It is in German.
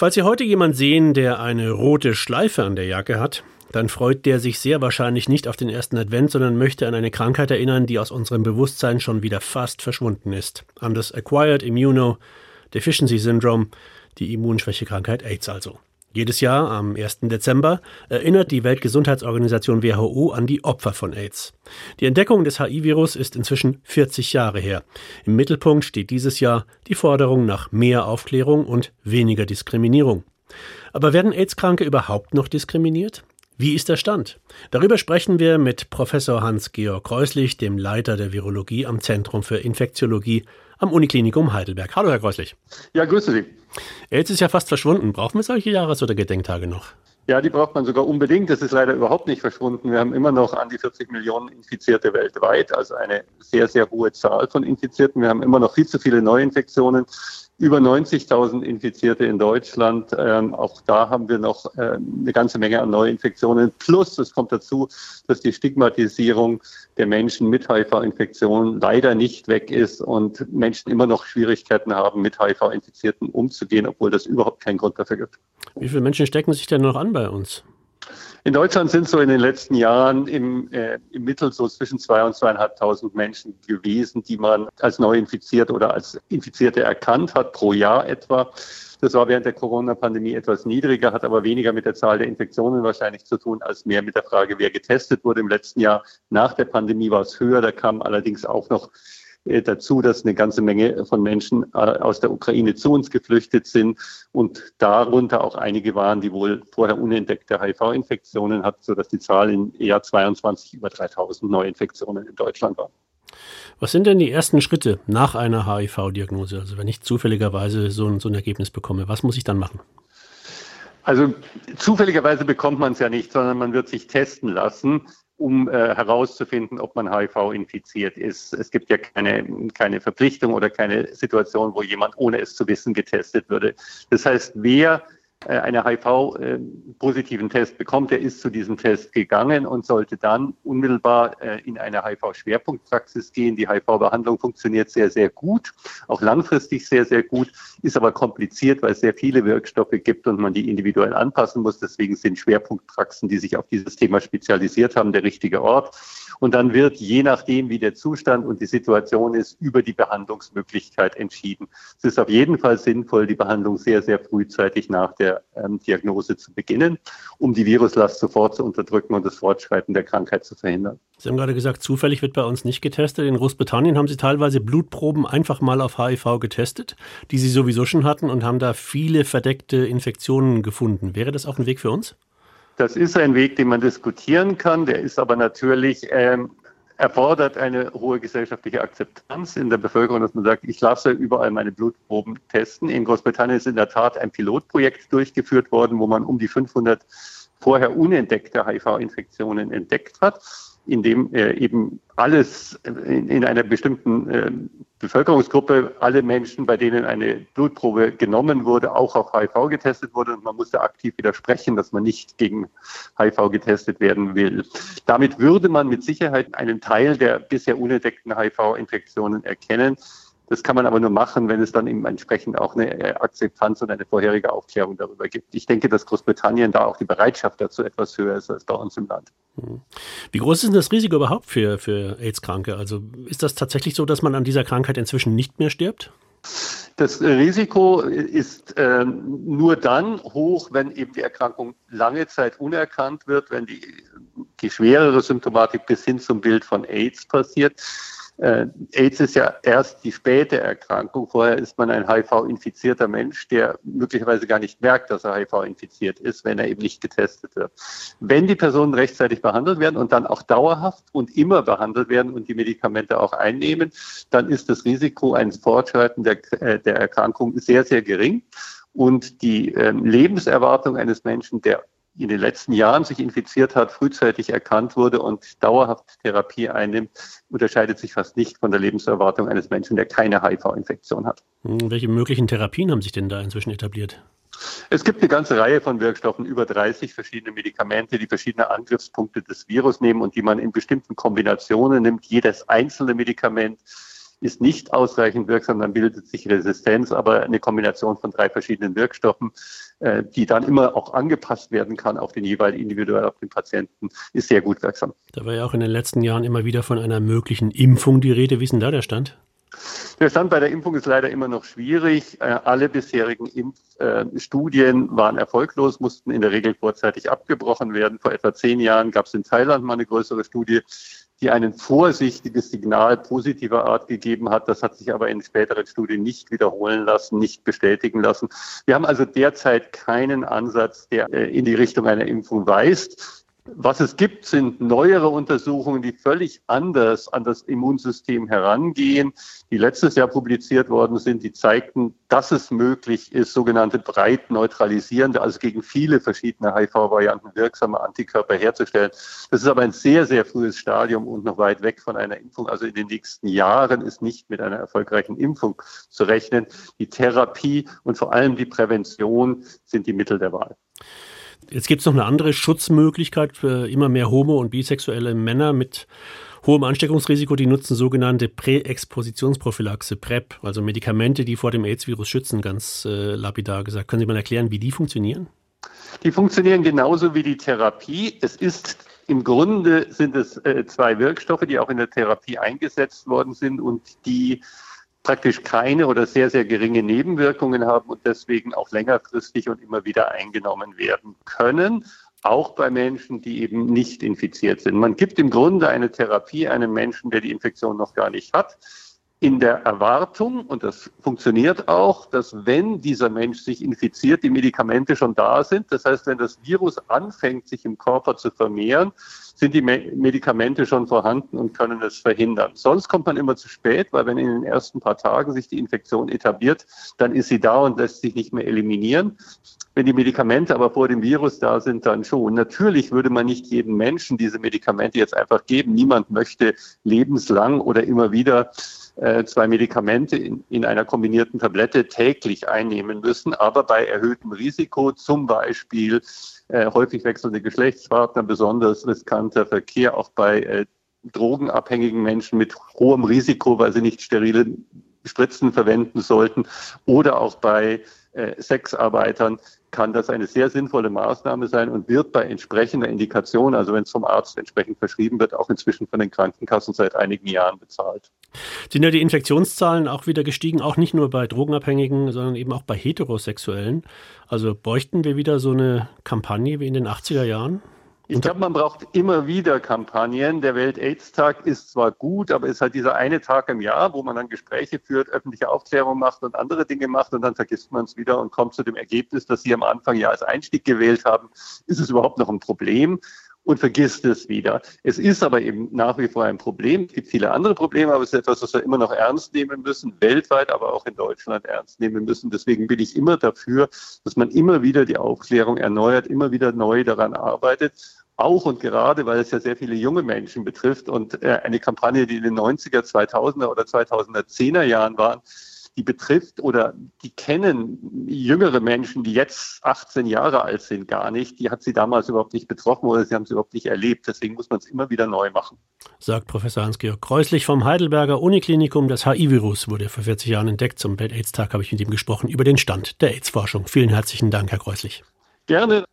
Falls Sie heute jemand sehen, der eine rote Schleife an der Jacke hat, dann freut der sich sehr wahrscheinlich nicht auf den ersten Advent, sondern möchte an eine Krankheit erinnern, die aus unserem Bewusstsein schon wieder fast verschwunden ist. An das Acquired Immunodeficiency Syndrome, die Immunschwächekrankheit AIDS also. Jedes Jahr am 1. Dezember erinnert die Weltgesundheitsorganisation WHO an die Opfer von AIDS. Die Entdeckung des HIV-Virus ist inzwischen 40 Jahre her. Im Mittelpunkt steht dieses Jahr die Forderung nach mehr Aufklärung und weniger Diskriminierung. Aber werden AIDS-Kranke überhaupt noch diskriminiert? Wie ist der Stand? Darüber sprechen wir mit Professor Hans-Georg Kreuslich, dem Leiter der Virologie am Zentrum für Infektiologie am Uniklinikum Heidelberg. Hallo, Herr Kreuslich. Ja, grüße Sie. AIDS ist ja fast verschwunden. Brauchen wir solche Jahres- oder Gedenktage noch? Ja, die braucht man sogar unbedingt. Das ist leider überhaupt nicht verschwunden. Wir haben immer noch an die 40 Millionen Infizierte weltweit, also eine sehr, sehr hohe Zahl von Infizierten. Wir haben immer noch viel zu viele Neuinfektionen über 90.000 Infizierte in Deutschland. Ähm, auch da haben wir noch äh, eine ganze Menge an Neuinfektionen. Plus, es kommt dazu, dass die Stigmatisierung der Menschen mit HIV-Infektionen leider nicht weg ist und Menschen immer noch Schwierigkeiten haben, mit HIV-Infizierten umzugehen, obwohl das überhaupt keinen Grund dafür gibt. Wie viele Menschen stecken sich denn noch an bei uns? In Deutschland sind so in den letzten Jahren im, äh, im Mittel so zwischen zwei und zweieinhalbtausend Menschen gewesen, die man als neu infiziert oder als Infizierte erkannt hat, pro Jahr etwa. Das war während der Corona-Pandemie etwas niedriger, hat aber weniger mit der Zahl der Infektionen wahrscheinlich zu tun, als mehr mit der Frage, wer getestet wurde im letzten Jahr. Nach der Pandemie war es höher, da kam allerdings auch noch dazu, dass eine ganze Menge von Menschen äh, aus der Ukraine zu uns geflüchtet sind und darunter auch einige waren, die wohl vorher unentdeckte HIV-Infektionen hatten, sodass die Zahl im Jahr 22 über 3000 Neuinfektionen in Deutschland war. Was sind denn die ersten Schritte nach einer HIV-Diagnose? Also wenn ich zufälligerweise so ein, so ein Ergebnis bekomme, was muss ich dann machen? Also zufälligerweise bekommt man es ja nicht, sondern man wird sich testen lassen um äh, herauszufinden, ob man HIV infiziert ist. Es gibt ja keine, keine Verpflichtung oder keine Situation, wo jemand ohne es zu wissen getestet würde. Das heißt, wer einen HIV-positiven Test bekommt, der ist zu diesem Test gegangen und sollte dann unmittelbar äh, in eine HIV-Schwerpunktpraxis gehen. Die HIV-Behandlung funktioniert sehr, sehr gut, auch langfristig sehr, sehr gut, ist aber kompliziert, weil es sehr viele Wirkstoffe gibt und man die individuell anpassen muss. Deswegen sind Schwerpunktpraxen, die sich auf dieses Thema spezialisiert haben, der richtige Ort. Und dann wird, je nachdem, wie der Zustand und die Situation ist, über die Behandlungsmöglichkeit entschieden. Es ist auf jeden Fall sinnvoll, die Behandlung sehr, sehr frühzeitig nach der ähm, Diagnose zu beginnen, um die Viruslast sofort zu unterdrücken und das Fortschreiten der Krankheit zu verhindern. Sie haben gerade gesagt, zufällig wird bei uns nicht getestet. In Großbritannien haben Sie teilweise Blutproben einfach mal auf HIV getestet, die Sie sowieso schon hatten und haben da viele verdeckte Infektionen gefunden. Wäre das auch ein Weg für uns? Das ist ein Weg, den man diskutieren kann. Der ist aber natürlich ähm, erfordert eine hohe gesellschaftliche Akzeptanz in der Bevölkerung, dass man sagt, ich lasse überall meine Blutproben testen. In Großbritannien ist in der Tat ein Pilotprojekt durchgeführt worden, wo man um die 500 vorher unentdeckte HIV-Infektionen entdeckt hat in dem äh, eben alles in, in einer bestimmten äh, Bevölkerungsgruppe, alle Menschen, bei denen eine Blutprobe genommen wurde, auch auf HIV getestet wurde. Und man musste aktiv widersprechen, dass man nicht gegen HIV getestet werden will. Damit würde man mit Sicherheit einen Teil der bisher unentdeckten HIV-Infektionen erkennen. Das kann man aber nur machen, wenn es dann eben entsprechend auch eine äh, Akzeptanz und eine vorherige Aufklärung darüber gibt. Ich denke, dass Großbritannien da auch die Bereitschaft dazu etwas höher ist als bei uns im Land. Hm. Wie groß ist denn das Risiko überhaupt für, für AIDS-Kranke? Also ist das tatsächlich so, dass man an dieser Krankheit inzwischen nicht mehr stirbt? Das Risiko ist äh, nur dann hoch, wenn eben die Erkrankung lange Zeit unerkannt wird, wenn die, die schwerere Symptomatik bis hin zum Bild von AIDS passiert. Äh, AIDS ist ja erst die späte Erkrankung. Vorher ist man ein HIV-infizierter Mensch, der möglicherweise gar nicht merkt, dass er HIV-infiziert ist, wenn er eben nicht getestet wird. Wenn die Personen rechtzeitig behandelt werden und dann auch dauerhaft und immer behandelt werden und die Medikamente auch einnehmen, dann ist das Risiko eines Fortschreiten der, äh, der Erkrankung sehr, sehr gering. Und die äh, Lebenserwartung eines Menschen, der in den letzten Jahren sich infiziert hat, frühzeitig erkannt wurde und dauerhaft Therapie einnimmt, unterscheidet sich fast nicht von der Lebenserwartung eines Menschen, der keine HIV-Infektion hat. Hm, welche möglichen Therapien haben sich denn da inzwischen etabliert? Es gibt eine ganze Reihe von Wirkstoffen, über 30 verschiedene Medikamente, die verschiedene Angriffspunkte des Virus nehmen und die man in bestimmten Kombinationen nimmt. Jedes einzelne Medikament ist nicht ausreichend wirksam, dann bildet sich Resistenz, aber eine Kombination von drei verschiedenen Wirkstoffen, äh, die dann immer auch angepasst werden kann auf den jeweiligen individuell auf den Patienten, ist sehr gut wirksam. Da war ja auch in den letzten Jahren immer wieder von einer möglichen Impfung die Rede. Wie ist denn da der Stand? Der Stand bei der Impfung ist leider immer noch schwierig. Äh, alle bisherigen Impfstudien äh, waren erfolglos, mussten in der Regel vorzeitig abgebrochen werden. Vor etwa zehn Jahren gab es in Thailand mal eine größere Studie, die ein vorsichtiges Signal positiver Art gegeben hat. Das hat sich aber in späteren Studien nicht wiederholen lassen, nicht bestätigen lassen. Wir haben also derzeit keinen Ansatz, der äh, in die Richtung einer Impfung weist. Was es gibt, sind neuere Untersuchungen, die völlig anders an das Immunsystem herangehen, die letztes Jahr publiziert worden sind, die zeigten, dass es möglich ist, sogenannte breit neutralisierende, also gegen viele verschiedene HIV-Varianten wirksame Antikörper herzustellen. Das ist aber ein sehr, sehr frühes Stadium und noch weit weg von einer Impfung. Also in den nächsten Jahren ist nicht mit einer erfolgreichen Impfung zu rechnen. Die Therapie und vor allem die Prävention sind die Mittel der Wahl. Jetzt gibt es noch eine andere Schutzmöglichkeit für immer mehr homo- und bisexuelle Männer mit hohem Ansteckungsrisiko. Die nutzen sogenannte Präexpositionsprophylaxe, PrEP, also Medikamente, die vor dem AIDS-Virus schützen, ganz äh, lapidar gesagt. Können Sie mal erklären, wie die funktionieren? Die funktionieren genauso wie die Therapie. Es ist im Grunde sind es äh, zwei Wirkstoffe, die auch in der Therapie eingesetzt worden sind und die praktisch keine oder sehr, sehr geringe Nebenwirkungen haben und deswegen auch längerfristig und immer wieder eingenommen werden können, auch bei Menschen, die eben nicht infiziert sind. Man gibt im Grunde eine Therapie einem Menschen, der die Infektion noch gar nicht hat, in der Erwartung, und das funktioniert auch, dass wenn dieser Mensch sich infiziert, die Medikamente schon da sind. Das heißt, wenn das Virus anfängt, sich im Körper zu vermehren, sind die Medikamente schon vorhanden und können es verhindern. Sonst kommt man immer zu spät, weil wenn in den ersten paar Tagen sich die Infektion etabliert, dann ist sie da und lässt sich nicht mehr eliminieren. Wenn die Medikamente aber vor dem Virus da sind, dann schon. Natürlich würde man nicht jedem Menschen diese Medikamente jetzt einfach geben. Niemand möchte lebenslang oder immer wieder zwei Medikamente in, in einer kombinierten Tablette täglich einnehmen müssen, aber bei erhöhtem Risiko, zum Beispiel äh, häufig wechselnde Geschlechtspartner, besonders riskanter Verkehr, auch bei äh, drogenabhängigen Menschen mit hohem Risiko, weil sie nicht sterile Spritzen verwenden sollten oder auch bei äh, Sexarbeitern kann das eine sehr sinnvolle Maßnahme sein und wird bei entsprechender Indikation, also wenn es vom Arzt entsprechend verschrieben wird, auch inzwischen von den Krankenkassen seit einigen Jahren bezahlt. Sind ja die Infektionszahlen auch wieder gestiegen, auch nicht nur bei Drogenabhängigen, sondern eben auch bei Heterosexuellen. Also bräuchten wir wieder so eine Kampagne wie in den 80er Jahren? Ich glaube, man braucht immer wieder Kampagnen. Der Welt-Aids-Tag ist zwar gut, aber es ist halt dieser eine Tag im Jahr, wo man dann Gespräche führt, öffentliche Aufklärung macht und andere Dinge macht und dann vergisst man es wieder und kommt zu dem Ergebnis, das Sie am Anfang ja als Einstieg gewählt haben. Ist es überhaupt noch ein Problem? Und vergisst es wieder. Es ist aber eben nach wie vor ein Problem. Es gibt viele andere Probleme, aber es ist etwas, was wir immer noch ernst nehmen müssen, weltweit, aber auch in Deutschland ernst nehmen müssen. Deswegen bin ich immer dafür, dass man immer wieder die Aufklärung erneuert, immer wieder neu daran arbeitet. Auch und gerade, weil es ja sehr viele junge Menschen betrifft und äh, eine Kampagne, die in den 90er, 2000er oder 2010er Jahren waren, die betrifft oder die kennen jüngere Menschen, die jetzt 18 Jahre alt sind, gar nicht. Die hat sie damals überhaupt nicht betroffen oder sie haben es überhaupt nicht erlebt. Deswegen muss man es immer wieder neu machen. Sagt Professor Hans-Georg Kreuslich vom Heidelberger Uniklinikum. Das HIV-Virus wurde vor 40 Jahren entdeckt. Zum Welt-AIDS-Tag habe ich mit ihm gesprochen über den Stand der AIDS-Forschung. Vielen herzlichen Dank, Herr Kreuslich. Gerne.